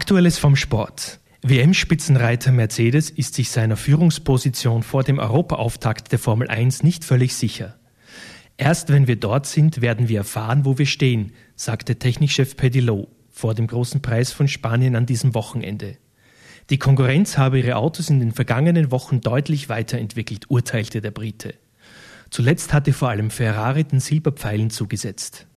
Aktuelles vom Sport. WM-Spitzenreiter Mercedes ist sich seiner Führungsposition vor dem Europaauftakt der Formel 1 nicht völlig sicher. Erst wenn wir dort sind, werden wir erfahren, wo wir stehen, sagte Technikchef Pedilot vor dem großen Preis von Spanien an diesem Wochenende. Die Konkurrenz habe ihre Autos in den vergangenen Wochen deutlich weiterentwickelt, urteilte der Brite. Zuletzt hatte vor allem Ferrari den Silberpfeilen zugesetzt.